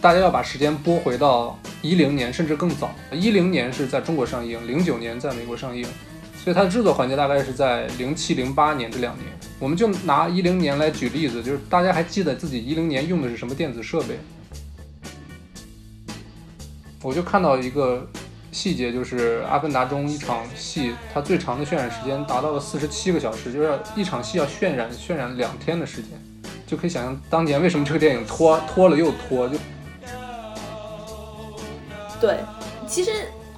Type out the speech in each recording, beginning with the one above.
大家要把时间拨回到一零年，甚至更早。一零年是在中国上映，零九年在美国上映，所以它的制作环节大概是在零七零八年这两年。我们就拿一零年来举例子，就是大家还记得自己一零年用的是什么电子设备？我就看到一个细节，就是《阿凡达》中一场戏，它最长的渲染时间达到了四十七个小时，就是一场戏要渲染渲染两天的时间，就可以想象当年为什么这个电影拖拖了又拖。就对，其实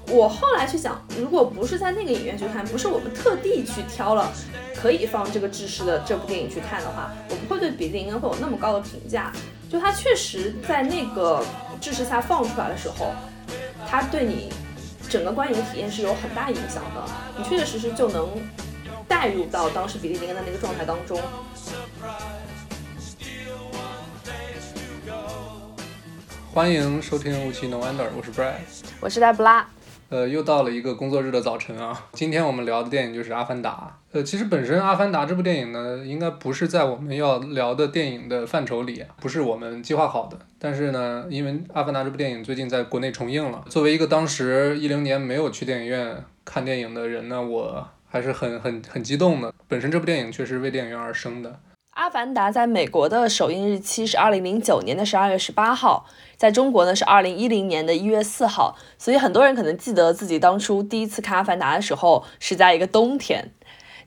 我后来去想，如果不是在那个影院去看，不是我们特地去挑了可以放这个制式的这部电影去看的话，我不会对比利林恩会有那么高的评价。就它确实在那个制式下放出来的时候。它对你整个观影体验是有很大影响的，你确确实实就能带入到当时比利林恩的那个状态当中。欢迎收听《雾气 No Wonder》，我是 Brad，我是黛布拉。呃，又到了一个工作日的早晨啊！今天我们聊的电影就是《阿凡达》。呃，其实本身《阿凡达》这部电影呢，应该不是在我们要聊的电影的范畴里，不是我们计划好的。但是呢，因为《阿凡达》这部电影最近在国内重映了，作为一个当时一零年没有去电影院看电影的人呢，我还是很很很激动的。本身这部电影确实为电影院而生的。《阿凡达》在美国的首映日期是二零零九年的十二月十八号，在中国呢是二零一零年的一月四号，所以很多人可能记得自己当初第一次看《阿凡达》的时候是在一个冬天。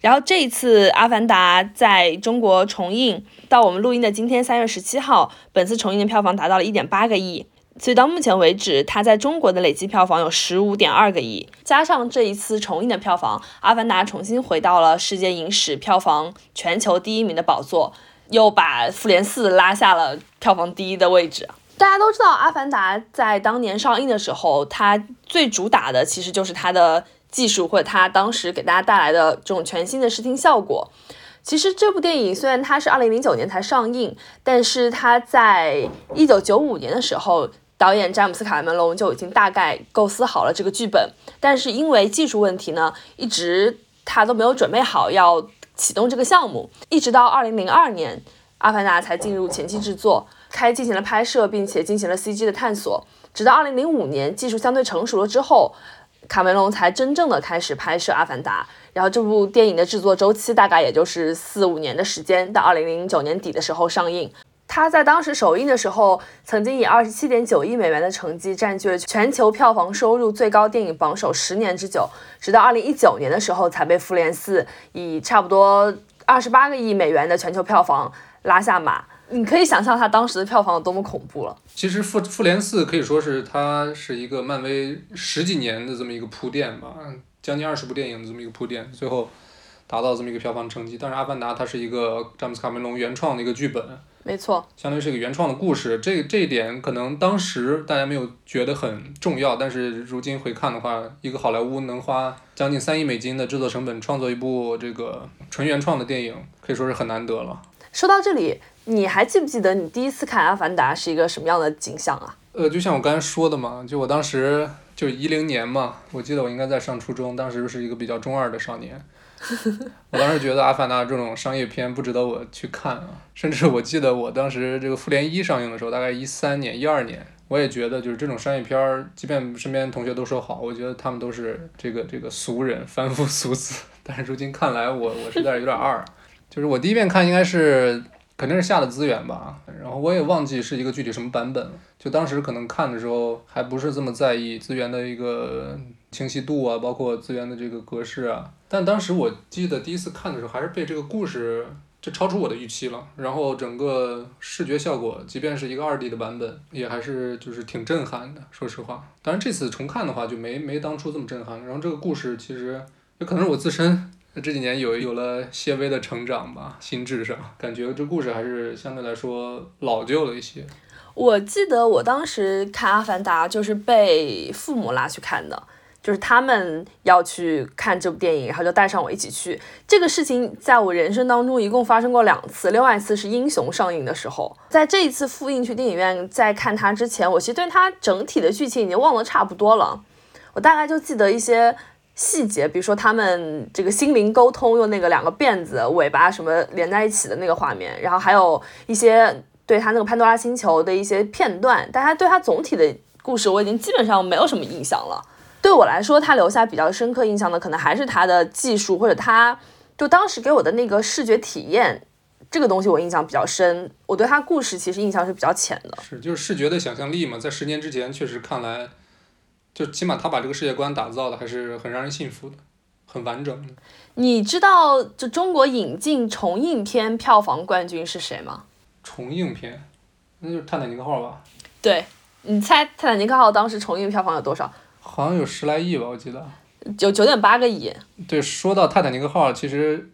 然后这一次《阿凡达》在中国重映，到我们录音的今天三月十七号，本次重映的票房达到了一点八个亿。所以到目前为止，它在中国的累计票房有十五点二个亿，加上这一次重映的票房，《阿凡达》重新回到了世界影史票房全球第一名的宝座，又把《复联四》拉下了票房第一的位置。大家都知道，《阿凡达》在当年上映的时候，它最主打的其实就是它的技术，或者它当时给大家带来的这种全新的视听效果。其实这部电影虽然它是二零零九年才上映，但是它在一九九五年的时候。导演詹姆斯·卡梅隆就已经大概构思好了这个剧本，但是因为技术问题呢，一直他都没有准备好要启动这个项目，一直到二零零二年，《阿凡达》才进入前期制作，开进行了拍摄，并且进行了 CG 的探索。直到二零零五年，技术相对成熟了之后，卡梅隆才真正的开始拍摄《阿凡达》。然后这部电影的制作周期大概也就是四五年的时间，到二零零九年底的时候上映。他在当时首映的时候，曾经以二十七点九亿美元的成绩占据了全球票房收入最高电影榜首十年之久，直到二零一九年的时候才被《复联四》以差不多二十八个亿美元的全球票房拉下马。你可以想象它当时的票房有多么恐怖了。其实《复复联四》可以说是它是一个漫威十几年的这么一个铺垫吧，将近二十部电影的这么一个铺垫，最后达到这么一个票房成绩。但是《阿凡达》它是一个詹姆斯卡梅隆原创的一个剧本。没错，相当于是一个原创的故事，这这一点可能当时大家没有觉得很重要，但是如今回看的话，一个好莱坞能花将近三亿美金的制作成本创作一部这个纯原创的电影，可以说是很难得了。说到这里，你还记不记得你第一次看《阿凡达》是一个什么样的景象啊？呃，就像我刚才说的嘛，就我当时就一零年嘛，我记得我应该在上初中，当时是一个比较中二的少年。我当时觉得《阿凡达》这种商业片不值得我去看啊，甚至我记得我当时这个《复联一》上映的时候，大概一三年、一二年，我也觉得就是这种商业片儿，即便身边同学都说好，我觉得他们都是这个这个俗人、凡夫俗子。但是如今看来，我我实在是有点二。就是我第一遍看应该是肯定是下的资源吧，然后我也忘记是一个具体什么版本了。就当时可能看的时候还不是这么在意资源的一个清晰度啊，包括资源的这个格式啊。但当时我记得第一次看的时候，还是被这个故事就超出我的预期了。然后整个视觉效果，即便是一个二 D 的版本，也还是就是挺震撼的。说实话，当然这次重看的话，就没没当初这么震撼。然后这个故事其实也可能是我自身这几年有有了些微的成长吧，心智上感觉这故事还是相对来说老旧了一些。我记得我当时看《阿凡达》就是被父母拉去看的。就是他们要去看这部电影，然后就带上我一起去。这个事情在我人生当中一共发生过两次，另外一次是《英雄》上映的时候。在这一次复映去电影院在看它之前，我其实对它整体的剧情已经忘得差不多了。我大概就记得一些细节，比如说他们这个心灵沟通用那个两个辫子尾巴什么连在一起的那个画面，然后还有一些对他那个潘多拉星球的一些片段，但他对他总体的故事我已经基本上没有什么印象了。对我来说，他留下比较深刻印象的，可能还是他的技术，或者他就当时给我的那个视觉体验，这个东西我印象比较深。我对他故事其实印象是比较浅的。是，就是视觉的想象力嘛，在十年之前确实看来，就起码他把这个世界观打造的还是很让人信服的，很完整的。你知道就中国引进重映片票房冠军是谁吗？重映片，那就是《泰坦尼克号》吧？对，你猜《泰坦尼克号》当时重映票房有多少？好像有十来亿吧，我记得。九九点八个亿。对，说到《泰坦尼克号》，其实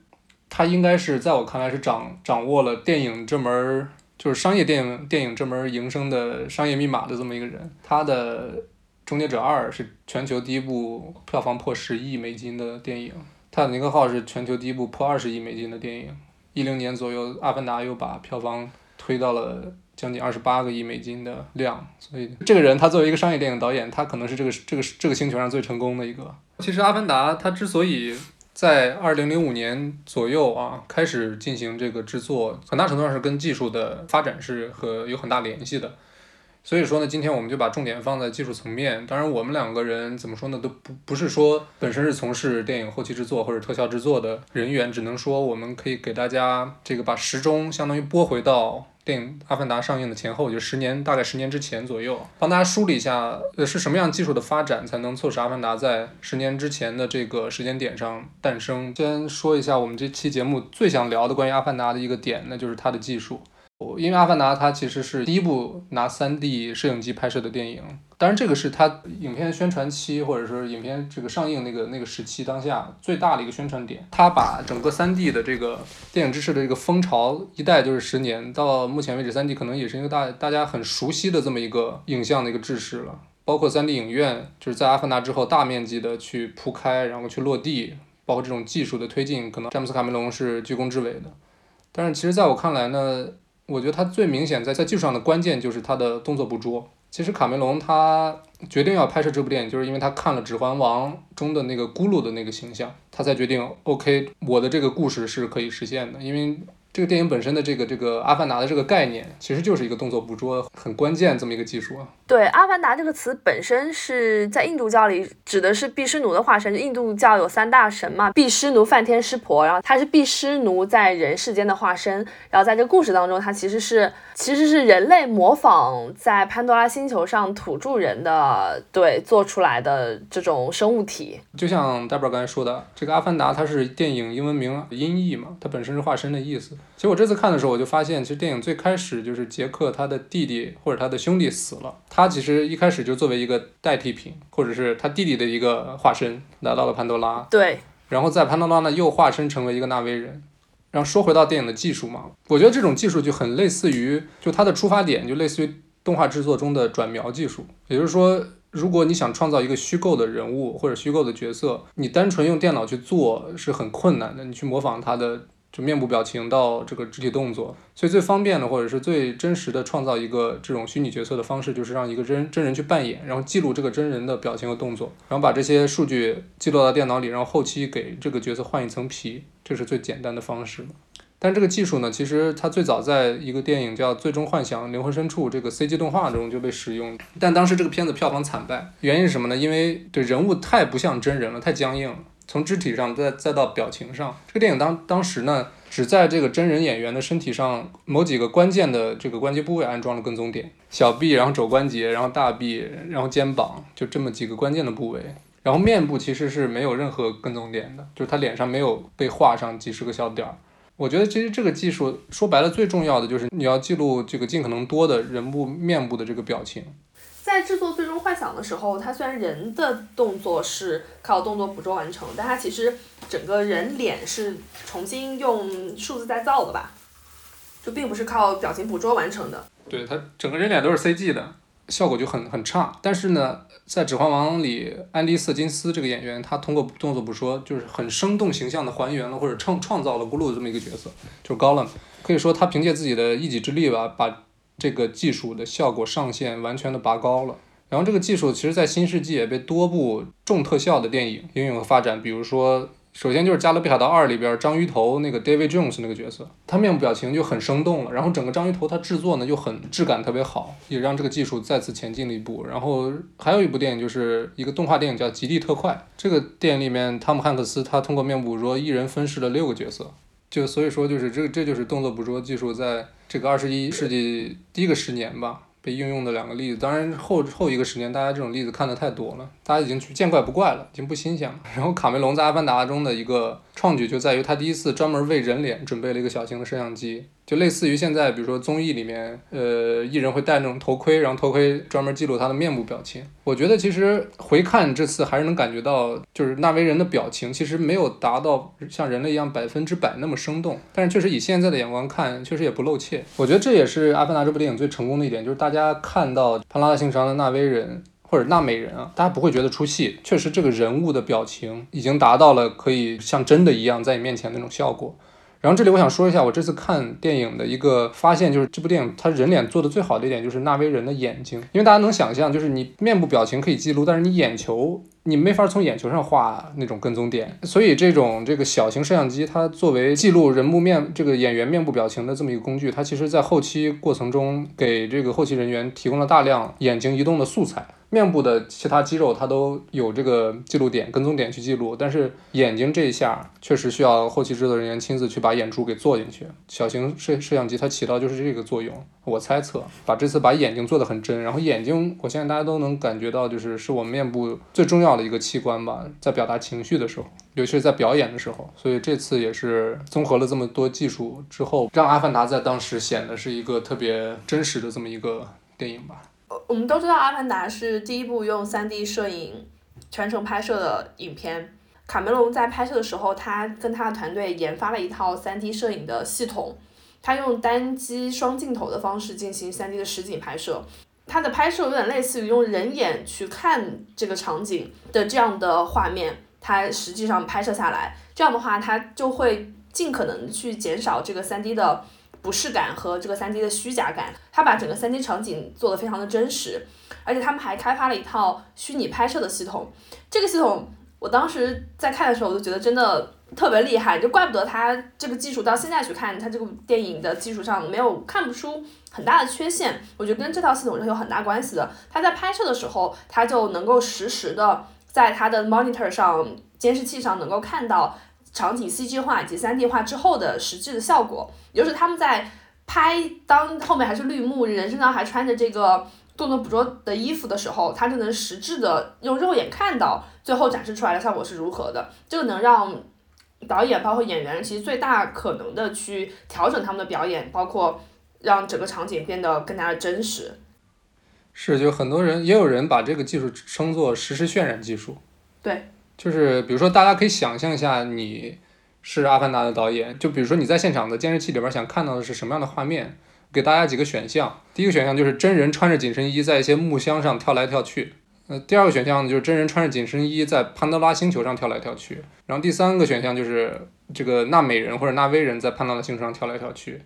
他应该是在我看来是掌掌握了电影这门儿，就是商业电影电影这门营生的商业密码的这么一个人。他的《终结者二》是全球第一部票房破十亿美金的电影。《泰坦尼克号》是全球第一部破二十亿美金的电影，一零年左右，《阿凡达》又把票房推到了将近二十八个亿美金的量，所以这个人他作为一个商业电影导演，他可能是这个这个这个星球上最成功的一个。其实《阿凡达》它之所以在二零零五年左右啊开始进行这个制作，很大程度上是跟技术的发展是和有很大联系的。所以说呢，今天我们就把重点放在技术层面。当然，我们两个人怎么说呢，都不不是说本身是从事电影后期制作或者特效制作的人员，只能说我们可以给大家这个把时钟相当于拨回到电影《阿凡达》上映的前后，就十年，大概十年之前左右，帮大家梳理一下，呃，是什么样技术的发展才能促使《阿凡达》在十年之前的这个时间点上诞生。先说一下我们这期节目最想聊的关于《阿凡达》的一个点，那就是它的技术。因为《阿凡达》它其实是第一部拿 3D 摄影机拍摄的电影，当然这个是它影片宣传期或者说影片这个上映那个那个时期当下最大的一个宣传点。它把整个 3D 的这个电影知识的这个风潮一代就是十年，到目前为止，3D 可能也是一个大大家很熟悉的这么一个影像的一个制式了。包括 3D 影院就是在《阿凡达》之后大面积的去铺开，然后去落地，包括这种技术的推进，可能詹姆斯卡梅隆是居功至伟的。但是其实在我看来呢。我觉得他最明显在在技术上的关键就是他的动作捕捉。其实卡梅隆他决定要拍摄这部电影，就是因为他看了《指环王》中的那个咕噜的那个形象，他才决定 OK，我的这个故事是可以实现的，因为。这个电影本身的这个这个阿凡达的这个概念，其实就是一个动作捕捉很关键这么一个技术啊。对，阿凡达这个词本身是在印度教里指的是毗湿奴的化身。印度教有三大神嘛，毗湿奴、梵天、湿婆，然后他是毗湿奴在人世间的化身。然后在这个故事当中，他其实是其实是人类模仿在潘多拉星球上土著人的对做出来的这种生物体。就像 Debra 刚才说的，这个阿凡达它是电影英文名音译嘛，它本身是化身的意思。其实我这次看的时候，我就发现，其实电影最开始就是杰克他的弟弟或者他的兄弟死了，他其实一开始就作为一个代替品，或者是他弟弟的一个化身来到了潘多拉。对。然后在潘多拉呢，又化身成为一个纳威人。然后说回到电影的技术嘛，我觉得这种技术就很类似于，就它的出发点就类似于动画制作中的转描技术，也就是说，如果你想创造一个虚构的人物或者虚构的角色，你单纯用电脑去做是很困难的，你去模仿他的。就面部表情到这个肢体动作，所以最方便的或者是最真实的创造一个这种虚拟角色的方式，就是让一个真真人去扮演，然后记录这个真人的表情和动作，然后把这些数据记录到电脑里，然后后期给这个角色换一层皮，这是最简单的方式。但这个技术呢，其实它最早在一个电影叫《最终幻想：灵魂深处》这个 CG 动画中就被使用，但当时这个片子票房惨败，原因是什么呢？因为对人物太不像真人了，太僵硬了。从肢体上再再到表情上，这个电影当当时呢，只在这个真人演员的身体上某几个关键的这个关节部位安装了跟踪点，小臂，然后肘关节，然后大臂，然后肩膀，就这么几个关键的部位。然后面部其实是没有任何跟踪点的，就是他脸上没有被画上几十个小点儿。我觉得其实这个技术说白了最重要的就是你要记录这个尽可能多的人物面部的这个表情。在制作《最终幻想》的时候，它虽然人的动作是靠动作捕捉完成，但它其实整个人脸是重新用数字再造的吧，就并不是靠表情捕捉完成的。对，它整个人脸都是 CG 的，效果就很很差。但是呢，在《指环王》里，安迪·瑟金斯这个演员，他通过动作捕捉，就是很生动形象的还原了或者创创造了咕噜的这么一个角色，就是高冷。可以说，他凭借自己的一己之力吧，把。这个技术的效果上限完全的拔高了，然后这个技术其实在新世纪也被多部重特效的电影应用和发展，比如说首先就是《加勒比海盗二》里边章鱼头那个 David Jones 那个角色，他面部表情就很生动了，然后整个章鱼头它制作呢就很质感特别好，也让这个技术再次前进了一步。然后还有一部电影就是一个动画电影叫《极地特快》，这个电影里面汤姆汉克斯他通过面部捕捉一人分饰了六个角色，就所以说就是这这就是动作捕捉技术在这个二十一世纪第一个十年吧。被应用的两个例子，当然后后一个十年，大家这种例子看的太多了，大家已经见怪不怪了，已经不新鲜了。然后卡梅隆在《阿凡达》中的一个创举就在于他第一次专门为人脸准备了一个小型的摄像机。就类似于现在，比如说综艺里面，呃，艺人会戴那种头盔，然后头盔专门记录他的面部表情。我觉得其实回看这次还是能感觉到，就是纳维人的表情其实没有达到像人类一样百分之百那么生动，但是确实以现在的眼光看，确实也不露怯。我觉得这也是《阿凡达》这部电影最成功的一点，就是大家看到潘拉达星球上的纳维人或者纳美人啊，大家不会觉得出戏，确实这个人物的表情已经达到了可以像真的一样在你面前那种效果。然后这里我想说一下，我这次看电影的一个发现，就是这部电影它人脸做的最好的一点就是纳威人的眼睛，因为大家能想象，就是你面部表情可以记录，但是你眼球你没法从眼球上画那种跟踪点，所以这种这个小型摄像机它作为记录人物面这个演员面部表情的这么一个工具，它其实在后期过程中给这个后期人员提供了大量眼睛移动的素材。面部的其他肌肉它都有这个记录点、跟踪点去记录，但是眼睛这一下确实需要后期制作人员亲自去把眼珠给做进去。小型摄摄像机它起到就是这个作用，我猜测把这次把眼睛做得很真，然后眼睛我相信大家都能感觉到，就是是我们面部最重要的一个器官吧，在表达情绪的时候，尤其是在表演的时候，所以这次也是综合了这么多技术之后，让《阿凡达》在当时显得是一个特别真实的这么一个电影吧。我们都知道《阿凡达》是第一部用 3D 摄影全程拍摄的影片。卡梅隆在拍摄的时候，他跟他的团队研发了一套 3D 摄影的系统，他用单机双镜头的方式进行 3D 的实景拍摄。他的拍摄有点类似于用人眼去看这个场景的这样的画面，他实际上拍摄下来，这样的话，他就会尽可能去减少这个 3D 的。不适感和这个三 D 的虚假感，他把整个三 D 场景做得非常的真实，而且他们还开发了一套虚拟拍摄的系统。这个系统我当时在看的时候，我就觉得真的特别厉害，就怪不得他这个技术到现在去看，他这部电影的技术上没有看不出很大的缺陷。我觉得跟这套系统是有很大关系的。他在拍摄的时候，他就能够实时的在他的 monitor 上监视器上能够看到。场景 CG 化以及 3D 化之后的实际的效果，也就是他们在拍当后面还是绿幕，人身上还穿着这个动作捕捉的衣服的时候，他就能实质的用肉眼看到最后展示出来的效果是如何的。这个能让导演包括演员其实最大可能的去调整他们的表演，包括让整个场景变得更加的真实。是，就很多人也有人把这个技术称作实时渲染技术。对。就是比如说，大家可以想象一下，你是《阿凡达》的导演，就比如说你在现场的监视器里边想看到的是什么样的画面？给大家几个选项。第一个选项就是真人穿着紧身衣在一些木箱上跳来跳去。呃，第二个选项呢就是真人穿着紧身衣在潘多拉星球上跳来跳去。然后第三个选项就是这个纳美人或者纳威人在潘多拉星球上跳来跳去。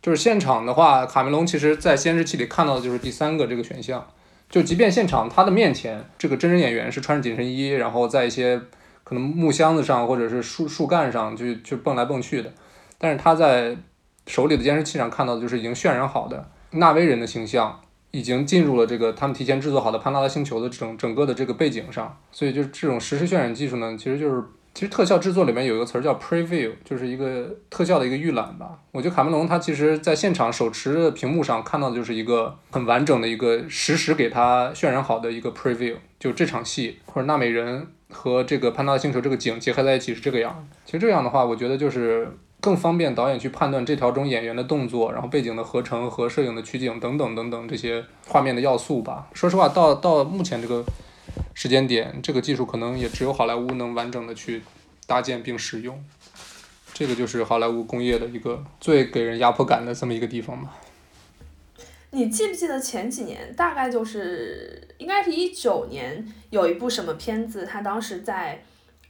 就是现场的话，卡梅隆其实在监视器里看到的就是第三个这个选项。就即便现场他的面前，这个真人演员是穿着紧身衣，然后在一些可能木箱子上或者是树树干上就就蹦来蹦去的，但是他在手里的监视器上看到的就是已经渲染好的纳威人的形象，已经进入了这个他们提前制作好的潘达拉星球的整整个的这个背景上，所以就这种实时渲染技术呢，其实就是。其实特效制作里面有一个词儿叫 preview，就是一个特效的一个预览吧。我觉得卡梅隆他其实在现场手持的屏幕上看到的就是一个很完整的一个实时给他渲染好的一个 preview，就这场戏或者纳美人和这个潘达星球这个景结合在一起是这个样。其实这样的话，我觉得就是更方便导演去判断这条中演员的动作，然后背景的合成和摄影的取景等等等等这些画面的要素吧。说实话，到到目前这个。时间点，这个技术可能也只有好莱坞能完整的去搭建并使用，这个就是好莱坞工业的一个最给人压迫感的这么一个地方吧。你记不记得前几年，大概就是应该是一九年，有一部什么片子，他当时在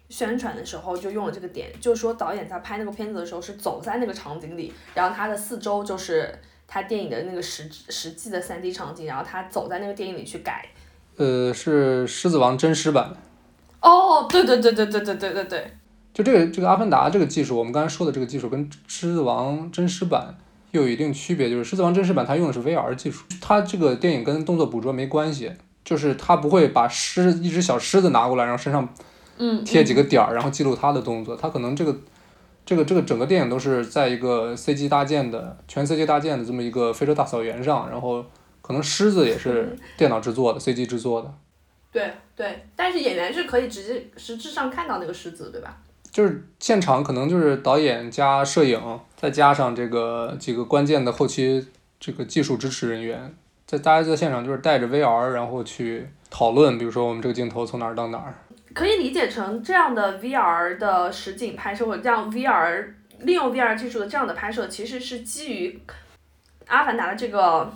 宣传的时候就用了这个点，就说导演在拍那个片子的时候是走在那个场景里，然后他的四周就是他电影的那个实实际的三 D 场景，然后他走在那个电影里去改。呃，是《狮子王》真实版。哦，对对对对对对对对对。就这个这个《阿凡达》这个技术，我们刚才说的这个技术跟《狮子王》真实版又有一定区别，就是《狮子王》真实版它用的是 VR 技术，它这个电影跟动作捕捉没关系，就是它不会把狮一只小狮子拿过来，然后身上嗯，贴几个点儿，然后记录它的动作，它可能这个。这个这个整个电影都是在一个 CG 搭建的全 CG 搭建的这么一个非洲大草原上，然后可能狮子也是电脑制作的 CG 制作的，对对，但是演员是可以直接实质上看到那个狮子，对吧？就是现场可能就是导演加摄影，再加上这个几个关键的后期这个技术支持人员，在大家在现场就是带着 VR，然后去讨论，比如说我们这个镜头从哪儿到哪儿。可以理解成这样的 VR 的实景拍摄，或者这样 VR 利用 VR 技术的这样的拍摄，其实是基于《阿凡达》的这个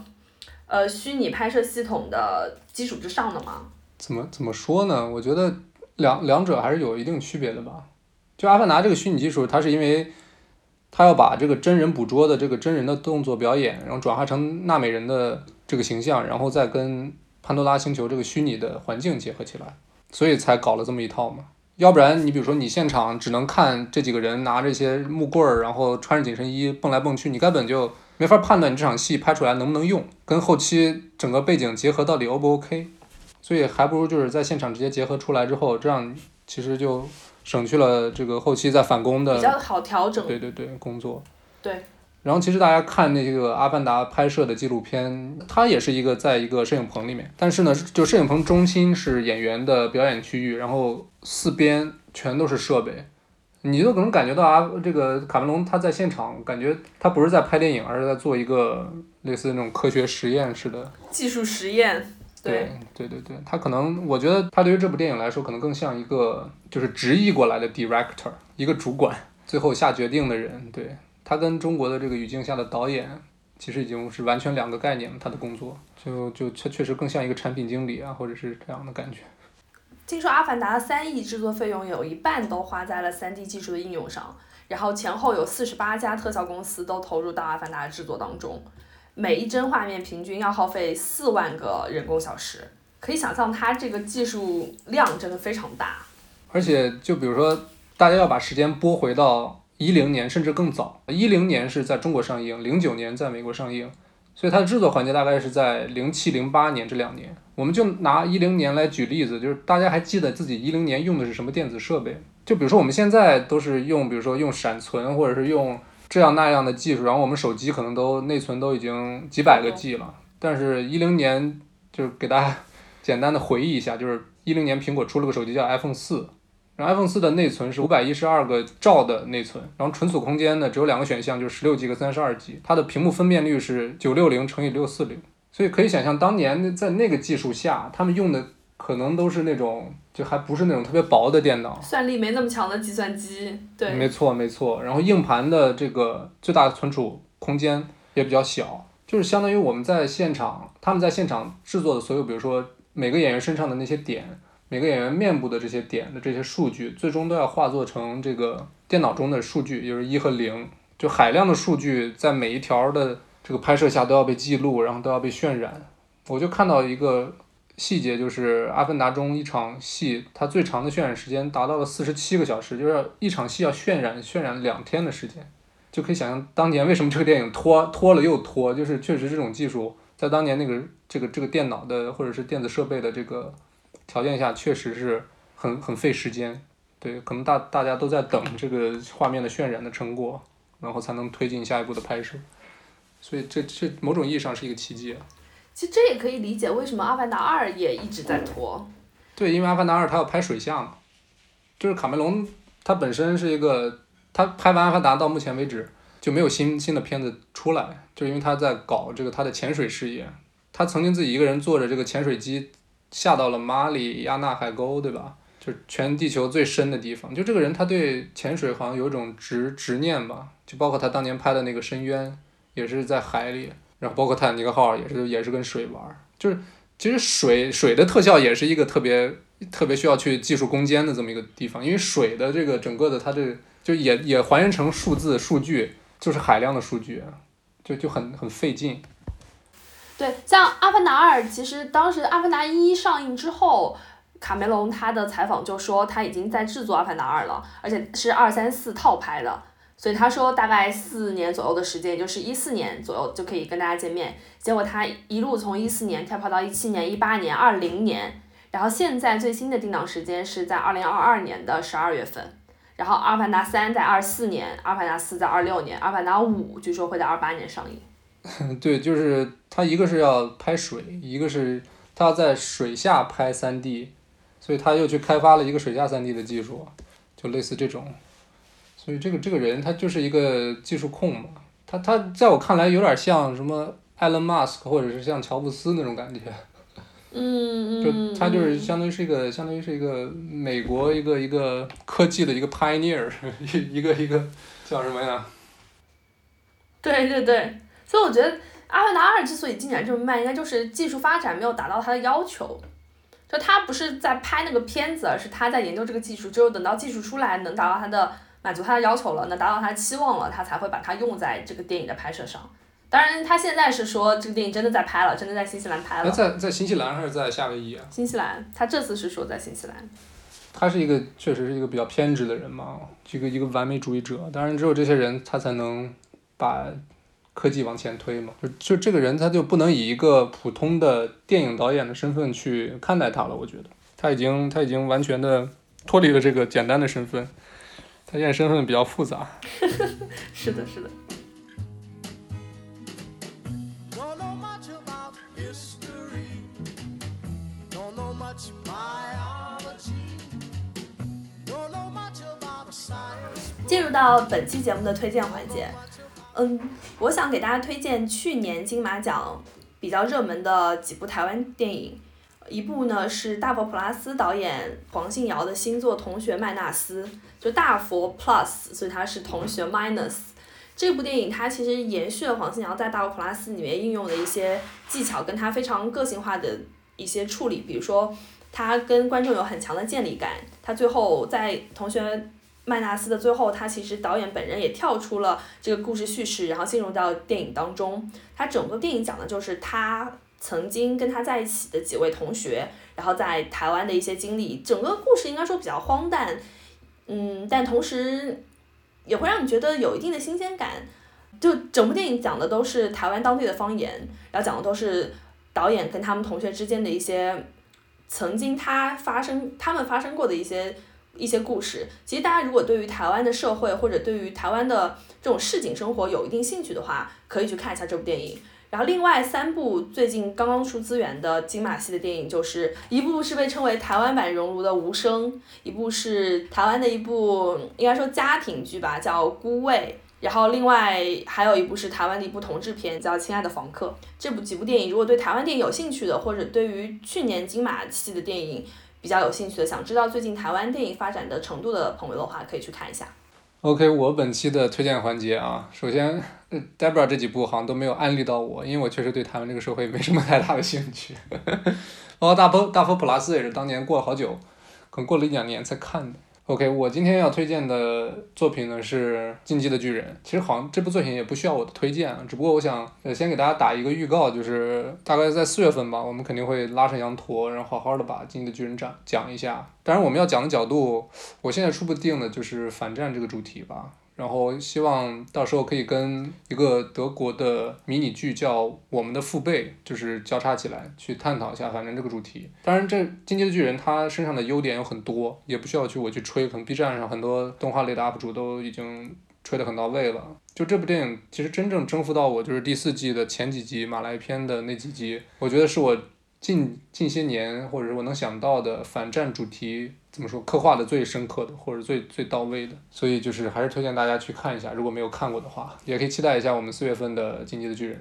呃虚拟拍摄系统的基础之上的吗？怎么怎么说呢？我觉得两两者还是有一定区别的吧。就《阿凡达》这个虚拟技术，它是因为它要把这个真人捕捉的这个真人的动作表演，然后转化成纳美人的这个形象，然后再跟潘多拉星球这个虚拟的环境结合起来。所以才搞了这么一套嘛，要不然你比如说你现场只能看这几个人拿这些木棍儿，然后穿着紧身衣蹦来蹦去，你根本就没法判断你这场戏拍出来能不能用，跟后期整个背景结合到底 O 不 OK。所以还不如就是在现场直接结合出来之后，这样其实就省去了这个后期再返工的比较好调整。对对对，工作。对。然后其实大家看那个《阿凡达》拍摄的纪录片，它也是一个在一个摄影棚里面，但是呢，就摄影棚中心是演员的表演区域，然后四边全都是设备，你就可能感觉到啊，这个卡梅隆他在现场，感觉他不是在拍电影，而是在做一个类似那种科学实验似的技术实验。对对对对，他可能我觉得他对于这部电影来说，可能更像一个就是直译过来的 director，一个主管，最后下决定的人，对。他跟中国的这个语境下的导演，其实已经是完全两个概念了。他的工作就就确确实更像一个产品经理啊，或者是这样的感觉。听说《阿凡达》的三亿制作费用有一半都花在了 3D 技术的应用上，然后前后有四十八家特效公司都投入到《阿凡达》的制作当中，每一帧画面平均要耗费四万个人工小时，可以想象它这个技术量真的非常大。而且就比如说，大家要把时间拨回到。一零年甚至更早，一零年是在中国上映，零九年在美国上映，所以它的制作环节大概是在零七零八年这两年。我们就拿一零年来举例子，就是大家还记得自己一零年用的是什么电子设备？就比如说我们现在都是用，比如说用闪存或者是用这样那样的技术，然后我们手机可能都内存都已经几百个 G 了。但是一零年就是给大家 简单的回忆一下，就是一零年苹果出了个手机叫 iPhone 四。然后 iPhone 四的内存是五百一十二个兆的内存，然后存储空间呢只有两个选项，就是十六 G 和三十二 G。它的屏幕分辨率是九六零乘以六四零，所以可以想象当年在那个技术下，他们用的可能都是那种就还不是那种特别薄的电脑，算力没那么强的计算机。对，没错没错。然后硬盘的这个最大的存储空间也比较小，就是相当于我们在现场，他们在现场制作的所有，比如说每个演员身上的那些点。每个演员面部的这些点的这些数据，最终都要化作成这个电脑中的数据，就是一和零，就海量的数据在每一条的这个拍摄下都要被记录，然后都要被渲染。我就看到一个细节，就是《阿凡达》中一场戏，它最长的渲染时间达到了四十七个小时，就是一场戏要渲染渲染两天的时间，就可以想象当年为什么这个电影拖拖了又拖，就是确实这种技术在当年那个这个这个电脑的或者是电子设备的这个。条件下确实是很很费时间，对，可能大大家都在等这个画面的渲染的成果，然后才能推进下一步的拍摄，所以这这某种意义上是一个奇迹。其实这也可以理解为什么《阿凡达二》也一直在拖。对，因为《阿凡达二》它要拍水下嘛，就是卡梅隆他本身是一个，他拍完《阿凡达》到目前为止就没有新新的片子出来，就因为他在搞这个他的潜水事业，他曾经自己一个人坐着这个潜水机。下到了马里亚纳海沟，对吧？就全地球最深的地方。就这个人，他对潜水好像有一种执执念吧。就包括他当年拍的那个《深渊》，也是在海里。然后包括泰坦尼克号，也是也是跟水玩。就是其实水水的特效也是一个特别特别需要去技术攻坚的这么一个地方，因为水的这个整个的它这就也也还原成数字数据，就是海量的数据，就就很很费劲。对，像《阿凡达二》，其实当时《阿凡达一》上映之后，卡梅隆他的采访就说他已经在制作《阿凡达二》了，而且是二三四套拍的，所以他说大概四年左右的时间，也就是一四年左右就可以跟大家见面。结果他一路从一四年跳跑到一七年、一八年、二零年，然后现在最新的定档时间是在二零二二年的十二月份。然后《阿凡达三》在二四年，《阿凡达四》在二六年，《阿凡达五》据说会在二八年上映。对，就是他一个是要拍水，一个是他要在水下拍三 D，所以他又去开发了一个水下三 D 的技术，就类似这种。所以这个这个人他就是一个技术控嘛，他他在我看来有点像什么埃隆·马斯克或者是像乔布斯那种感觉。嗯就他就是相当于是一个相当于是一个美国一个一个科技的一个 pioneer，一一个一个叫什么呀？对对对，所以我觉得《阿凡达二》之所以进展这么慢，应该就是技术发展没有达到他的要求。就他不是在拍那个片子，而是他在研究这个技术。只有等到技术出来，能达到他的满足他的要求了，能达到他的期望了，他才会把它用在这个电影的拍摄上。当然，他现在是说这个电影真的在拍了，真的在新西兰拍了。在在新西兰还是在夏威夷啊？新西兰，他这次是说在新西兰。他是一个确实是一个比较偏执的人嘛，这个一个完美主义者。当然，只有这些人他才能把科技往前推嘛。就就这个人，他就不能以一个普通的电影导演的身份去看待他了。我觉得他已经他已经完全的脱离了这个简单的身份，他现在身份比较复杂。是的，是的。进入到本期节目的推荐环节，嗯，我想给大家推荐去年金马奖比较热门的几部台湾电影，一部呢是大佛普拉斯导演黄信尧的新作《同学麦纳斯》，就大佛 Plus，所以他是同学 Minus。这部电影它其实延续了黄信尧在大佛普拉斯里面应用的一些技巧，跟他非常个性化的一些处理，比如说他跟观众有很强的建立感，他最后在同学。麦纳斯的最后，他其实导演本人也跳出了这个故事叙事，然后进入到电影当中。他整个电影讲的就是他曾经跟他在一起的几位同学，然后在台湾的一些经历。整个故事应该说比较荒诞，嗯，但同时也会让你觉得有一定的新鲜感。就整部电影讲的都是台湾当地的方言，然后讲的都是导演跟他们同学之间的一些曾经他发生他们发生过的一些。一些故事，其实大家如果对于台湾的社会或者对于台湾的这种市井生活有一定兴趣的话，可以去看一下这部电影。然后另外三部最近刚刚出资源的金马系的电影，就是一部是被称为台湾版《熔炉》的《无声》，一部是台湾的一部应该说家庭剧吧，叫《孤味》，然后另外还有一部是台湾的一部同志片，叫《亲爱的房客》。这部几部电影，如果对台湾电影有兴趣的，或者对于去年金马系的电影，比较有兴趣的，想知道最近台湾电影发展的程度的朋友的话，可以去看一下。OK，我本期的推荐环节啊，首先，Debra 这几部好像都没有安利到我，因为我确实对台湾这个社会没什么太大的兴趣。包括大佛大佛普拉斯也是当年过了好久，可能过了一两年才看的。OK，我今天要推荐的作品呢是《进击的巨人》。其实好像这部作品也不需要我的推荐，只不过我想呃先给大家打一个预告，就是大概在四月份吧，我们肯定会拉上羊驼，然后好好的把《进击的巨人》讲讲一下。当然我们要讲的角度，我现在初步定的就是反战这个主题吧。然后希望到时候可以跟一个德国的迷你剧叫《我们的父辈》，就是交叉起来去探讨一下，反正这个主题。当然，这《进击的巨人》他身上的优点有很多，也不需要去我去吹，可能 B 站上很多动画类的 UP 主都已经吹得很到位了。就这部电影，其实真正征服到我就是第四季的前几集马来篇的那几集，我觉得是我近近些年或者我能想到的反战主题。怎么说？刻画的最深刻的，或者最最到位的，所以就是还是推荐大家去看一下。如果没有看过的话，也可以期待一下我们四月份的《进击的巨人》。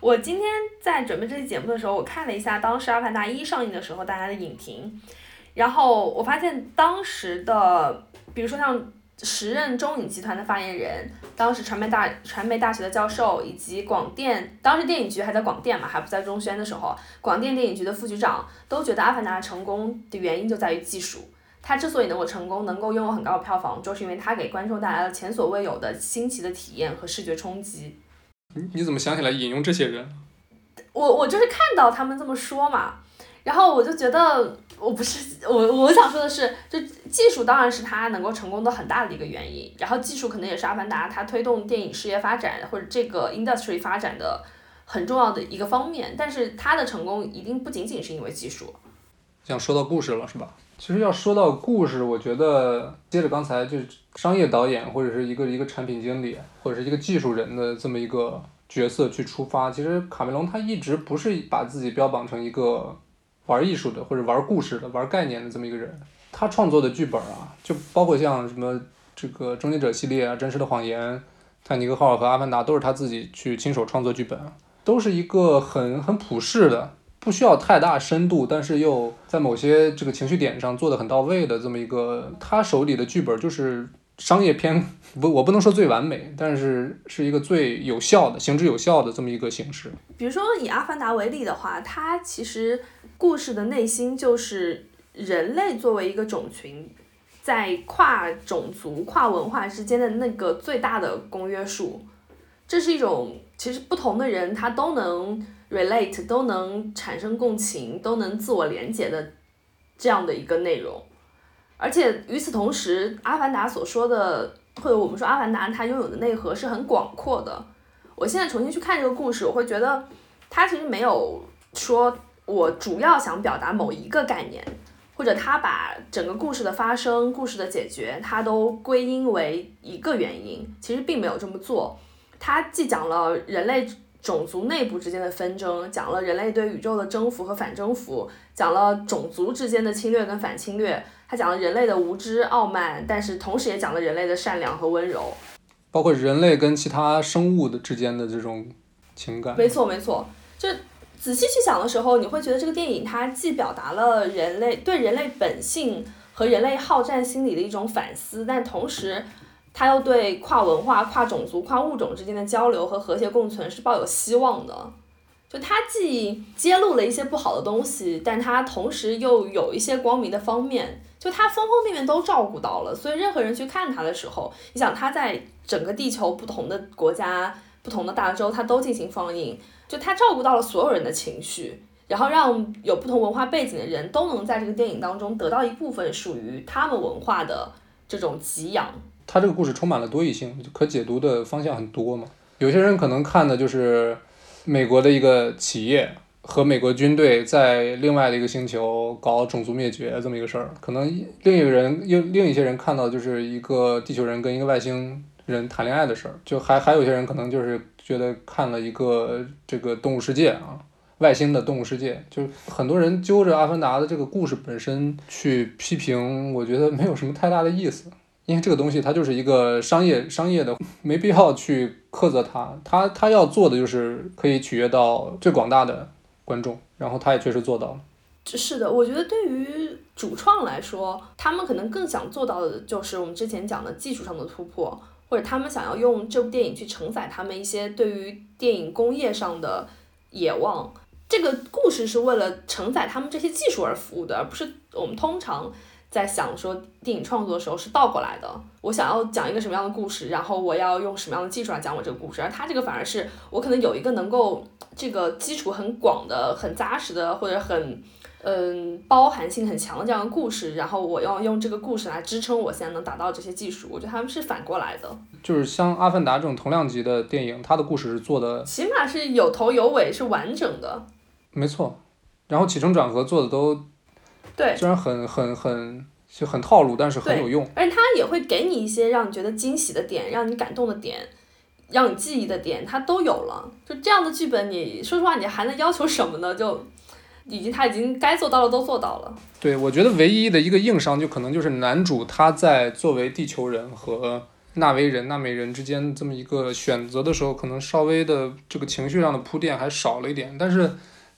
我今天在准备这期节目的时候，我看了一下当时《阿凡达一》上映的时候大家的影评，然后我发现当时的，比如说像。时任中影集团的发言人，当时传媒大传媒大学的教授，以及广电当时电影局还在广电嘛，还不在中宣的时候，广电电影局的副局长都觉得《阿凡达》成功的原因就在于技术。它之所以能够成功，能够拥有很高的票房，就是因为它给观众带来了前所未有的新奇的体验和视觉冲击。你你怎么想起来引用这些人？我我就是看到他们这么说嘛。然后我就觉得，我不是我我想说的是，就技术当然是它能够成功的很大的一个原因，然后技术可能也是阿凡达它推动电影事业发展或者这个 industry 发展的很重要的一个方面，但是它的成功一定不仅仅是因为技术。想说到故事了是吧？其实要说到故事，我觉得接着刚才就商业导演或者是一个一个产品经理或者是一个技术人的这么一个角色去出发，其实卡梅隆他一直不是把自己标榜成一个。玩艺术的或者玩故事的、玩概念的这么一个人，他创作的剧本啊，就包括像什么这个《终结者》系列啊，《真实的谎言》、《泰尼克号》和《阿凡达》，都是他自己去亲手创作剧本，都是一个很很普世的，不需要太大深度，但是又在某些这个情绪点上做的很到位的这么一个，他手里的剧本就是商业片，不，我不能说最完美，但是是一个最有效的、行之有效的这么一个形式。比如说以《阿凡达》为例的话，它其实。故事的内心就是人类作为一个种群，在跨种族、跨文化之间的那个最大的公约数。这是一种其实不同的人他都能 relate，都能产生共情，都能自我连接的这样的一个内容。而且与此同时，《阿凡达》所说的，或者我们说《阿凡达》它拥有的内核是很广阔的。我现在重新去看这个故事，我会觉得它其实没有说。我主要想表达某一个概念，或者他把整个故事的发生、故事的解决，他都归因为一个原因，其实并没有这么做。他既讲了人类种族内部之间的纷争，讲了人类对宇宙的征服和反征服，讲了种族之间的侵略跟反侵略，他讲了人类的无知傲慢，但是同时也讲了人类的善良和温柔，包括人类跟其他生物的之间的这种情感。没错，没错，就。仔细去想的时候，你会觉得这个电影它既表达了人类对人类本性和人类好战心理的一种反思，但同时，它又对跨文化、跨种族、跨物种之间的交流和和谐共存是抱有希望的。就它既揭露了一些不好的东西，但它同时又有一些光明的方面，就它方方面面都照顾到了。所以任何人去看它的时候，你想它在整个地球不同的国家、不同的大洲，它都进行放映。就他照顾到了所有人的情绪，然后让有不同文化背景的人都能在这个电影当中得到一部分属于他们文化的这种给养。他这个故事充满了多义性，可解读的方向很多嘛。有些人可能看的就是美国的一个企业和美国军队在另外的一个星球搞种族灭绝这么一个事儿，可能另一个人又另一些人看到就是一个地球人跟一个外星人谈恋爱的事儿，就还还有些人可能就是。觉得看了一个这个动物世界啊，外星的动物世界，就很多人揪着《阿凡达》的这个故事本身去批评，我觉得没有什么太大的意思，因为这个东西它就是一个商业商业的，没必要去苛责它。他他要做的就是可以取悦到最广大的观众，然后他也确实做到了。是的，我觉得对于主创来说，他们可能更想做到的就是我们之前讲的技术上的突破。或者他们想要用这部电影去承载他们一些对于电影工业上的野望，这个故事是为了承载他们这些技术而服务的，而不是我们通常在想说电影创作的时候是倒过来的。我想要讲一个什么样的故事，然后我要用什么样的技术来讲我这个故事，而他这个反而是我可能有一个能够这个基础很广的、很扎实的，或者很。嗯，包含性很强的这样的故事，然后我要用这个故事来支撑我现在能达到这些技术，我觉得他们是反过来的。就是像《阿凡达》这种同量级的电影，它的故事是做的，起码是有头有尾，是完整的。没错，然后起承转合做的都，对，虽然很很很就很套路，但是很有用。而且它也会给你一些让你觉得惊喜的点，让你感动的点，让你记忆的点，它都有了。就这样的剧本，你说实话，你还能要求什么呢？就。已经他已经该做到的都做到了。对，我觉得唯一的一个硬伤就可能就是男主他在作为地球人和纳维人、纳美人之间这么一个选择的时候，可能稍微的这个情绪上的铺垫还少了一点。但是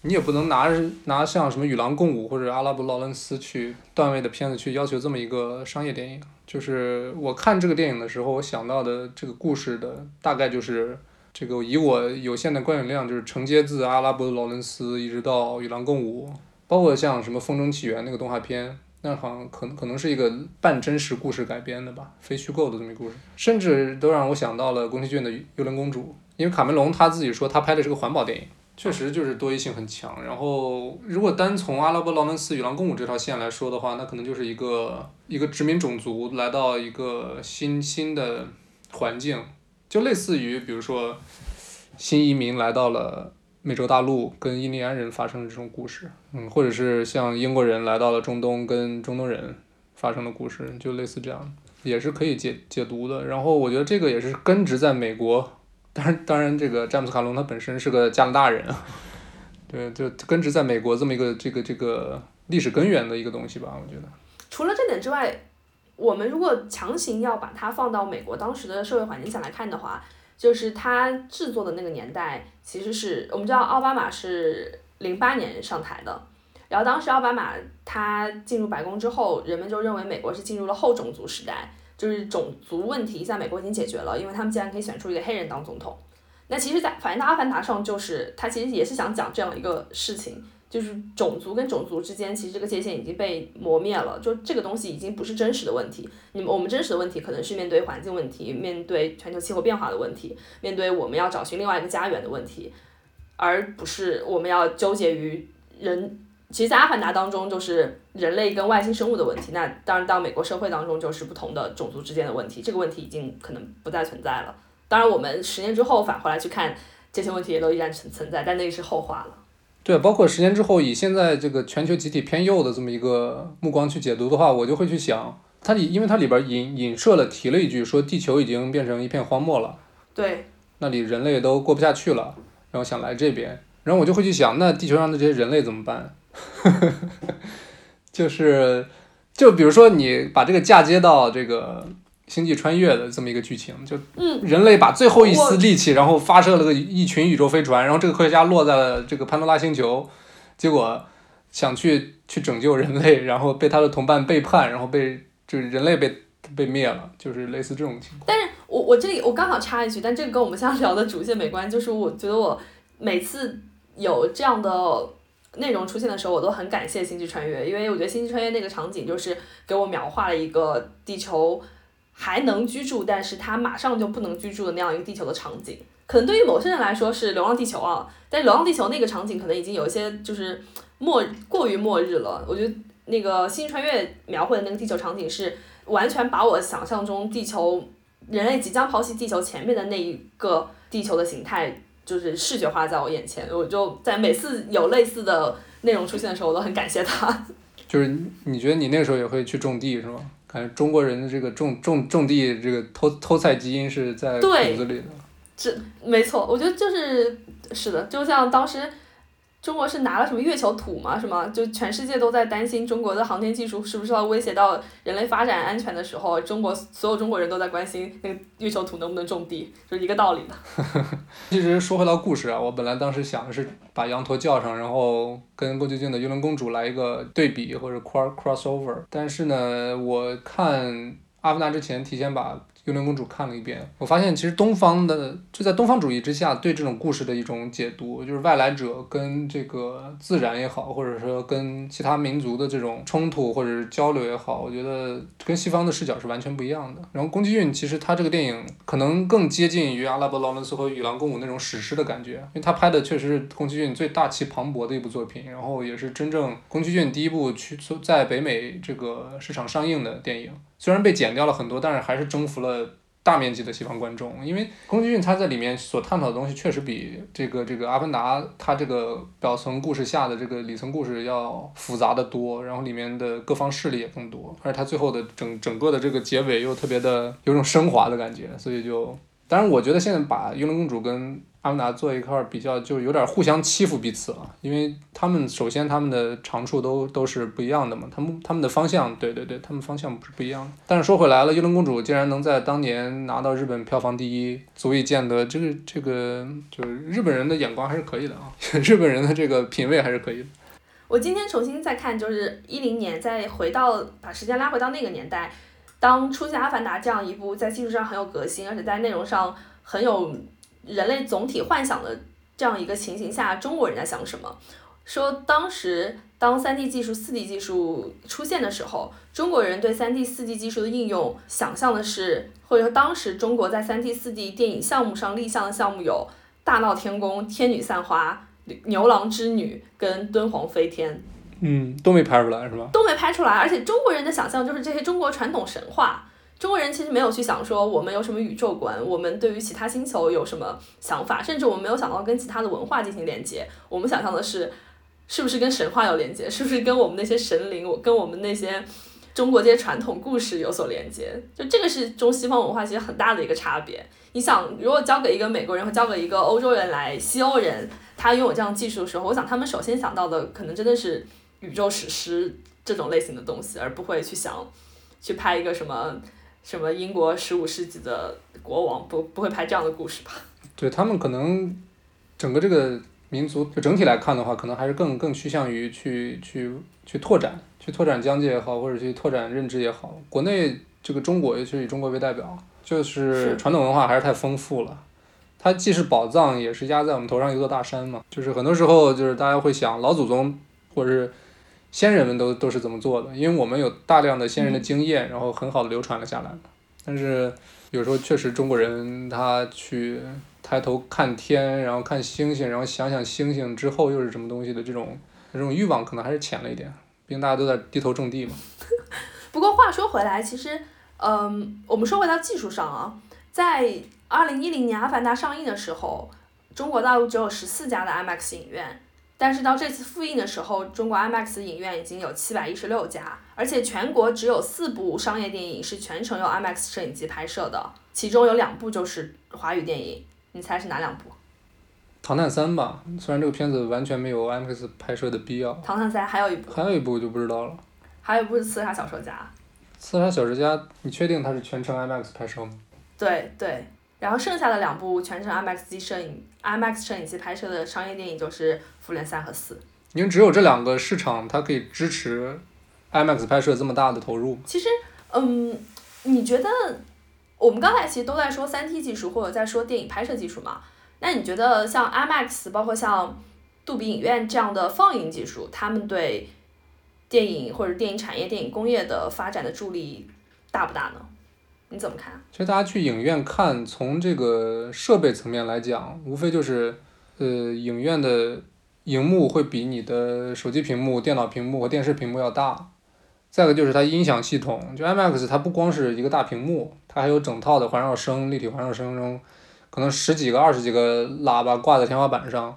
你也不能拿拿像什么《与狼共舞》或者阿拉伯劳伦斯去段位的片子去要求这么一个商业电影。就是我看这个电影的时候，我想到的这个故事的大概就是。这个以我有限的观影量，就是承接自阿拉伯劳伦斯，一直到与狼共舞，包括像什么《风中起源》那个动画片，那好像可能可能是一个半真实故事改编的吧，非虚构的这么一个故事，甚至都让我想到了宫崎骏的《幽灵公主》，因为卡梅隆他自己说他拍的是个环保电影，确实就是多义性很强。然后，如果单从阿拉伯劳伦斯与狼共舞这条线来说的话，那可能就是一个一个殖民种族来到一个新新的环境，就类似于比如说新移民来到了美洲大陆，跟印第安人发生的这种故事，嗯，或者是像英国人来到了中东，跟中东人发生的故事，就类似这样，也是可以解解读的。然后我觉得这个也是根植在美国。当然，当然，这个詹姆斯卡隆他本身是个加拿大人，对，就根植在美国这么一个这个这个历史根源的一个东西吧，我觉得。除了这点之外，我们如果强行要把它放到美国当时的社会环境下来看的话，就是他制作的那个年代，其实是我们知道奥巴马是零八年上台的，然后当时奥巴马他进入白宫之后，人们就认为美国是进入了后种族时代。就是种族问题在美国已经解决了，因为他们竟然可以选出一个黑人当总统。那其实，在反映到《阿凡达》上，就是他其实也是想讲这样一个事情，就是种族跟种族之间，其实这个界限已经被磨灭了，就这个东西已经不是真实的问题。你们我们真实的问题可能是面对环境问题，面对全球气候变化的问题，面对我们要找寻另外一个家园的问题，而不是我们要纠结于人。其实，在《阿凡达》当中，就是人类跟外星生物的问题。那当然，到美国社会当中，就是不同的种族之间的问题。这个问题已经可能不再存在了。当然，我们十年之后返回来去看这些问题，也都依然存存在，但那是后话了。对，包括十年之后，以现在这个全球集体偏右的这么一个目光去解读的话，我就会去想，它里，因为它里边引引射了提了一句，说地球已经变成一片荒漠了。对。那里人类都过不下去了，然后想来这边，然后我就会去想，那地球上的这些人类怎么办？就是，就比如说你把这个嫁接到这个星际穿越的这么一个剧情，就人类把最后一丝力气，然后发射了个一群宇宙飞船，然后这个科学家落在了这个潘多拉星球，结果想去去拯救人类，然后被他的同伴背叛，然后被就是人类被被灭了，就是类似这种情况。但是我我这里我刚好插一句，但这个跟我们现在聊的主线没关，就是我觉得我每次有这样的。内容出现的时候，我都很感谢《星际穿越》，因为我觉得《星际穿越》那个场景就是给我描画了一个地球还能居住，但是它马上就不能居住的那样一个地球的场景。可能对于某些人来说是《流浪地球》啊，但《流浪地球》那个场景可能已经有一些就是末过于末日了。我觉得那个《星际穿越》描绘的那个地球场景是完全把我想象中地球人类即将抛弃地球前面的那一个地球的形态。就是视觉化在我眼前，我就在每次有类似的内容出现的时候，我都很感谢他。就是你觉得你那个时候也会去种地是吗？感觉中国人的这个种种种地这个偷偷菜基因是在骨子里的。这没错，我觉得就是是的，就像当时。中国是拿了什么月球土吗？是吗？就全世界都在担心中国的航天技术是不是要威胁到人类发展安全的时候，中国所有中国人都在关心那个月球土能不能种地，就是一个道理的。其实说回到故事啊，我本来当时想的是把羊驼叫上，然后跟宫崎骏的《幽灵公主》来一个对比或者 cross crossover，但是呢，我看《阿凡达》之前提前把。幽灵公主看了一遍，我发现其实东方的就在东方主义之下对这种故事的一种解读，就是外来者跟这个自然也好，或者说跟其他民族的这种冲突或者是交流也好，我觉得跟西方的视角是完全不一样的。然后宫崎骏其实他这个电影可能更接近于阿拉伯劳伦斯和 与狼共舞那种史诗的感觉，因为他拍的确实是宫崎骏最大气磅礴的一部作品，然后也是真正宫崎骏第一部去在北美这个市场上映的电影。虽然被剪掉了很多，但是还是征服了大面积的西方观众。因为宫崎骏他在里面所探讨的东西，确实比这个这个《阿凡达》他这个表层故事下的这个里层故事要复杂的多，然后里面的各方势力也更多，而且他最后的整整个的这个结尾又特别的有种升华的感觉，所以就，当然我觉得现在把《幽灵公主》跟阿凡达做一块儿比较，就有点互相欺负彼此了，因为他们首先他们的长处都都是不一样的嘛，他们他们的方向，对对对，他们方向不是不一样的。但是说回来了，幽灵公主竟然能在当年拿到日本票房第一，足以见得这个这个就是日本人的眼光还是可以的啊，日本人的这个品味还是可以的。我今天重新再看，就是一零年，再回到把时间拉回到那个年代，当出现阿凡达这样一部在技术上很有革新，而且在内容上很有。人类总体幻想的这样一个情形下，中国人在想什么？说当时当三 D 技术、四 D 技术出现的时候，中国人对三 D、四 D 技术的应用想象的是，或者说当时中国在三 D、四 D 电影项目上立项的项目有《大闹天宫》《天女散花》《牛郎织女跟敦煌飞天嗯，都没拍出来是吧？都没拍出来，而且中国人的想象就是这些中国传统神话。中国人其实没有去想说我们有什么宇宙观，我们对于其他星球有什么想法，甚至我们没有想到跟其他的文化进行连接。我们想象的是，是不是跟神话有连接？是不是跟我们那些神灵，我跟我们那些中国这些传统故事有所连接？就这个是中西方文化其实很大的一个差别。你想，如果交给一个美国人和交给一个欧洲人来，西欧人他拥有这样技术的时候，我想他们首先想到的可能真的是宇宙史诗这种类型的东西，而不会去想去拍一个什么。什么英国十五世纪的国王不不会拍这样的故事吧？对他们可能整个这个民族就整体来看的话，可能还是更更趋向于去去去拓展，去拓展疆界也好，或者去拓展认知也好。国内这个中国，尤其是以中国为代表，就是传统文化还是太丰富了。它既是宝藏，也是压在我们头上一座大山嘛。就是很多时候，就是大家会想老祖宗或者是。先人们都都是怎么做的？因为我们有大量的先人的经验，然后很好的流传了下来。但是有时候确实中国人他去抬头看天，然后看星星，然后想想星星之后又是什么东西的这种这种欲望可能还是浅了一点。毕竟大家都在低头种地嘛。不过话说回来，其实嗯，我们说回到技术上啊，在二零一零年《阿凡达》上映的时候，中国大陆只有十四家的 IMAX 影院。但是到这次复映的时候，中国 IMAX 影院已经有七百一十六家，而且全国只有四部商业电影是全程用 IMAX 摄影机拍摄的，其中有两部就是华语电影，你猜是哪两部？唐探三吧，虽然这个片子完全没有 IMAX 拍摄的必要。唐探三还有一部。还有一部就不知道了。还有一部是刺杀小说家。刺杀小说家，你确定它是全程 IMAX 拍摄吗？对对。然后剩下的两部全程 IMAX 机摄影，IMAX 摄影机拍摄的商业电影就是《复联三》和《四》。因为只有这两个市场，它可以支持 IMAX 拍摄这么大的投入。其实，嗯，你觉得我们刚才其实都在说三 T 技术或者在说电影拍摄技术嘛？那你觉得像 IMAX，包括像杜比影院这样的放映技术，他们对电影或者电影产业、电影工业的发展的助力大不大呢？你怎么看？其实大家去影院看，从这个设备层面来讲，无非就是，呃，影院的荧幕会比你的手机屏幕、电脑屏幕和电视屏幕要大。再一个就是它音响系统，就 IMAX 它不光是一个大屏幕，它还有整套的环绕声、立体环绕声中，可能十几个、二十几个喇叭挂在天花板上，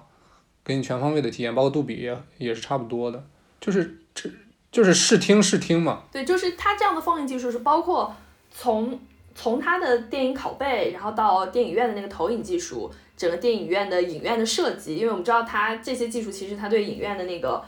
给你全方位的体验。包括杜比也也是差不多的，就是这就是视听视听嘛。对，就是它这样的放映技术是包括。从从它的电影拷贝，然后到电影院的那个投影技术，整个电影院的影院的设计，因为我们知道它这些技术其实它对影院的那个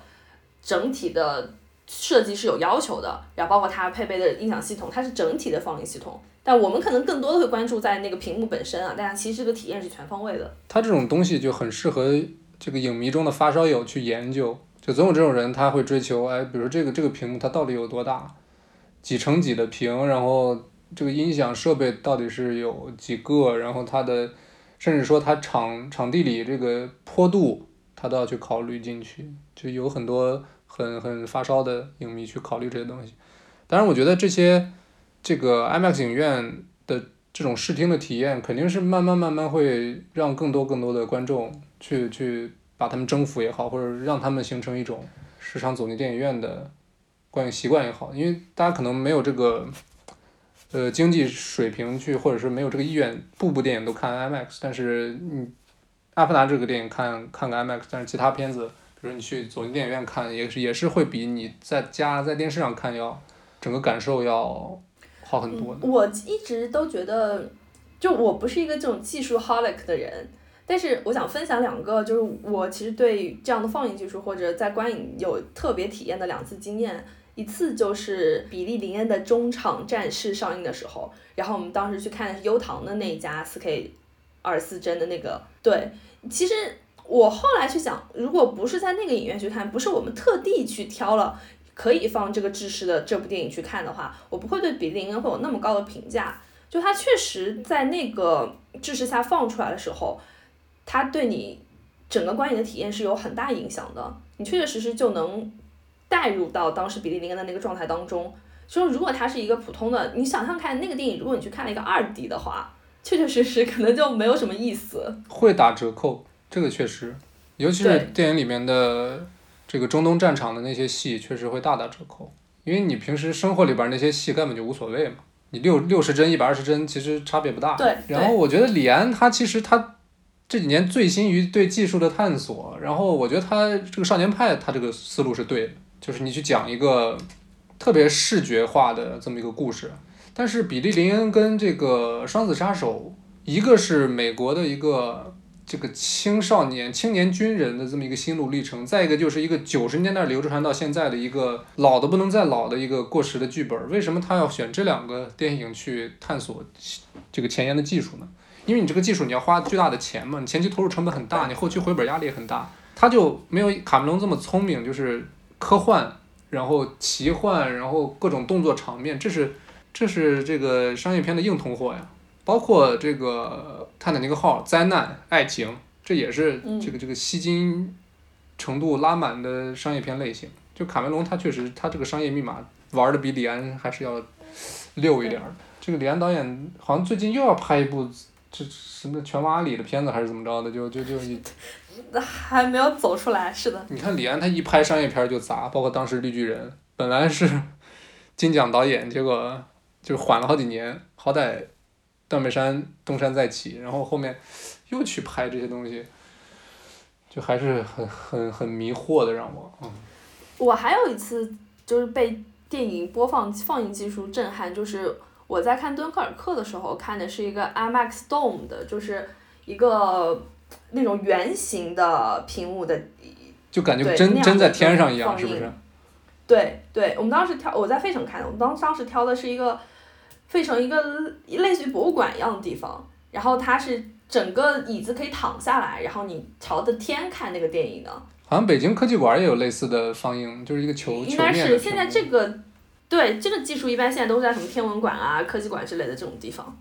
整体的设计是有要求的，然后包括它配备的音响系统，它是整体的放映系统。但我们可能更多的会关注在那个屏幕本身啊，但它其实这个体验是全方位的。它这种东西就很适合这个影迷中的发烧友去研究，就总有这种人他会追求，哎，比如这个这个屏幕它到底有多大，几乘几的屏，然后。这个音响设备到底是有几个？然后它的，甚至说它场场地里这个坡度，它都要去考虑进去。就有很多很很发烧的影迷去考虑这些东西。当然，我觉得这些这个 IMAX 影院的这种视听的体验，肯定是慢慢慢慢会让更多更多的观众去去把他们征服也好，或者让他们形成一种时常走进电影院的观影习惯也好。因为大家可能没有这个。呃，经济水平去，或者是没有这个意愿，部部电影都看 IMAX，但是你《阿凡达》这个电影看看个 IMAX，但是其他片子，比如你去走进电影院看，也是也是会比你在家在电视上看要整个感受要好很多。我一直都觉得，就我不是一个这种技术 holic 的人，但是我想分享两个，就是我其实对这样的放映技术或者在观影有特别体验的两次经验。一次就是比利林恩的中场战事上映的时候，然后我们当时去看的是优唐的那一家四 K 二十四帧的那个。对，其实我后来去想，如果不是在那个影院去看，不是我们特地去挑了可以放这个制式的这部电影去看的话，我不会对比利林恩会有那么高的评价。就它确实在那个制式下放出来的时候，它对你整个观影的体验是有很大影响的。你确确实实就能。带入到当时比利林恩的那个状态当中，说如果他是一个普通的，你想象看那个电影，如果你去看了一个二 D 的话，确确实实可能就没有什么意思。会打折扣，这个确实。尤其是电影里面的这个中东战场的那些戏，确实会大打折扣。因为你平时生活里边那些戏根本就无所谓嘛，你六六十帧、一百二十帧其实差别不大。对。然后我觉得李安他其实他这几年醉心于对技术的探索，然后我觉得他这个少年派他这个思路是对的，就是你去讲一个特别视觉化的这么一个故事。但是比利林恩跟这个双子杀手，一个是美国的一个。这个青少年、青年军人的这么一个心路历程，再一个就是一个九十年代流传到现在的一个老的不能再老的一个过时的剧本。为什么他要选这两个电影去探索这个前沿的技术呢？因为你这个技术你要花巨大的钱嘛，你前期投入成本很大，你后期回本压力也很大。他就没有卡梅隆这么聪明，就是科幻，然后奇幻，然后各种动作场面，这是这是这个商业片的硬通货呀。包括这个泰坦尼克号灾难爱情，这也是这个这个吸金程度拉满的商业片类型。就卡梅隆他确实他这个商业密码玩的比李安还是要溜一点儿。这个李安导演好像最近又要拍一部这什么拳王阿里的片子还是怎么着的，就就就还没有走出来，是的。你看李安他一拍商业片就砸，包括当时绿巨人本来是金奖导演，结果就缓了好几年，好歹。断背山东山再起，然后后面又去拍这些东西，就还是很很很迷惑的，让我嗯。我还有一次就是被电影播放放映技术震撼，就是我在看《敦刻尔克》的时候看的是一个 IMAX Dome 的，就是一个那种圆形的屏幕的，就感觉真真在天上一样，是不是？对对，我们当时挑我在费城看的，我们当当时挑的是一个。费城一个类似于博物馆一样的地方，然后它是整个椅子可以躺下来，然后你朝着天看那个电影的。好像北京科技馆也有类似的放映，就是一个球应该是现在这个，对这个技术一般现在都是在什么天文馆啊、科技馆之类的这种地方。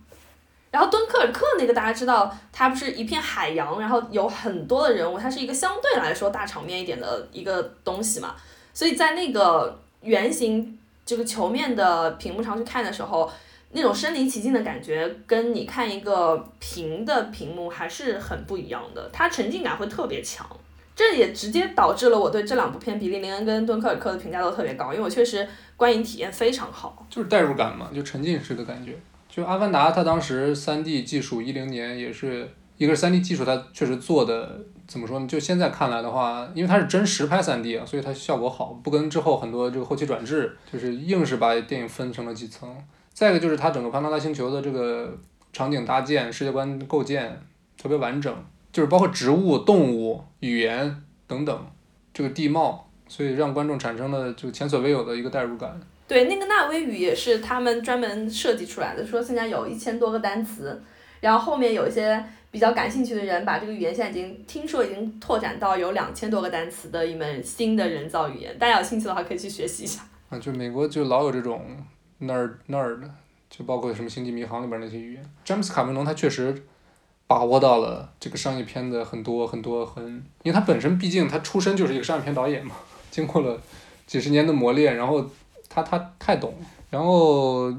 然后敦刻尔克那个大家知道，它不是一片海洋，然后有很多的人物，它是一个相对来说大场面一点的一个东西嘛，所以在那个圆形这个球面的屏幕上去看的时候。那种身临其境的感觉，跟你看一个平的屏幕还是很不一样的，它沉浸感会特别强。这也直接导致了我对这两部片《比利林恩》跟《敦刻尔克》的评价都特别高，因为我确实观影体验非常好。就是代入感嘛，就沉浸式的感觉。就《阿凡达》，它当时三 D 技术一零年也是一个是三 D 技术，它确实做的怎么说呢？就现在看来的话，因为它是真实拍三 D 啊，所以它效果好，不跟之后很多这个后期转制，就是硬是把电影分成了几层。再一个就是它整个潘多拉星球的这个场景搭建、世界观构建特别完整，就是包括植物、动物、语言等等，这个地貌，所以让观众产生了就前所未有的一个代入感。对，那个纳威语也是他们专门设计出来的，说现在有一千多个单词，然后后面有一些比较感兴趣的人把这个语言现在已经听说已经拓展到有两千多个单词的一门新的人造语言，大家有兴趣的话可以去学习一下。啊，就美国就老有这种。那儿那儿的，就包括什么《星际迷航》里边那些语言，詹姆斯卡梅隆他确实把握到了这个商业片的很多很多很，因为他本身毕竟他出身就是一个商业片导演嘛，经过了几十年的磨练，然后他他太懂，然后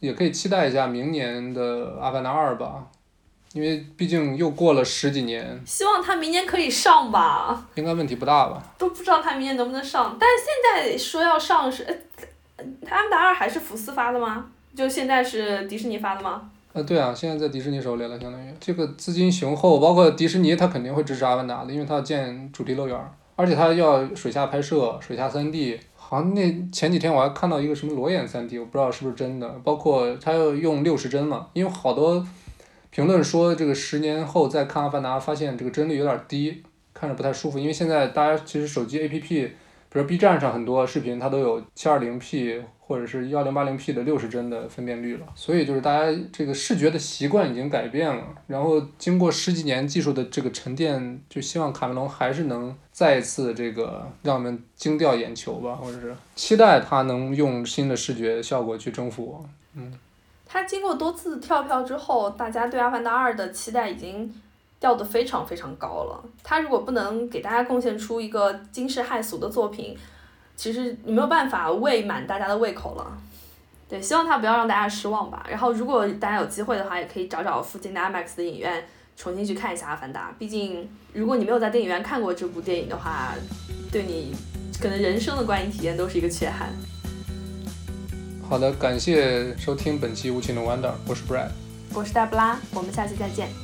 也可以期待一下明年的《阿凡达二》吧，因为毕竟又过了十几年。希望他明年可以上吧。应该问题不大吧。都不知道他明年能不能上，但是现在说要上是。呃阿凡达二还是福斯发的吗？就现在是迪士尼发的吗？呃，对啊，现在在迪士尼手里了，相当于这个资金雄厚，包括迪士尼，他肯定会支持阿凡达的，因为他要建主题乐园，而且他要水下拍摄、水下三 D。好像那前几天我还看到一个什么裸眼三 D，我不知道是不是真的。包括它要用六十帧嘛，因为好多评论说这个十年后再看阿凡达，发现这个帧率有点低，看着不太舒服。因为现在大家其实手机 APP。比如 B 站上很多视频，它都有 720P 或者是 1080P 的六十帧的分辨率了，所以就是大家这个视觉的习惯已经改变了。然后经过十几年技术的这个沉淀，就希望卡梅隆还是能再次这个让我们惊掉眼球吧，或者是期待他能用新的视觉效果去征服我。嗯，他经过多次跳票之后，大家对《阿凡达二》的期待已经。掉的非常非常高了。他如果不能给大家贡献出一个惊世骇俗的作品，其实你没有办法喂满大家的胃口了。对，希望他不要让大家失望吧。然后，如果大家有机会的话，也可以找找附近的 IMAX 的影院重新去看一下《阿凡达》。毕竟，如果你没有在电影院看过这部电影的话，对你可能人生的观影体验都是一个缺憾。好的，感谢收听本期《无情的 Wonder》，我是 Brad，我是黛布拉，我们下期再见。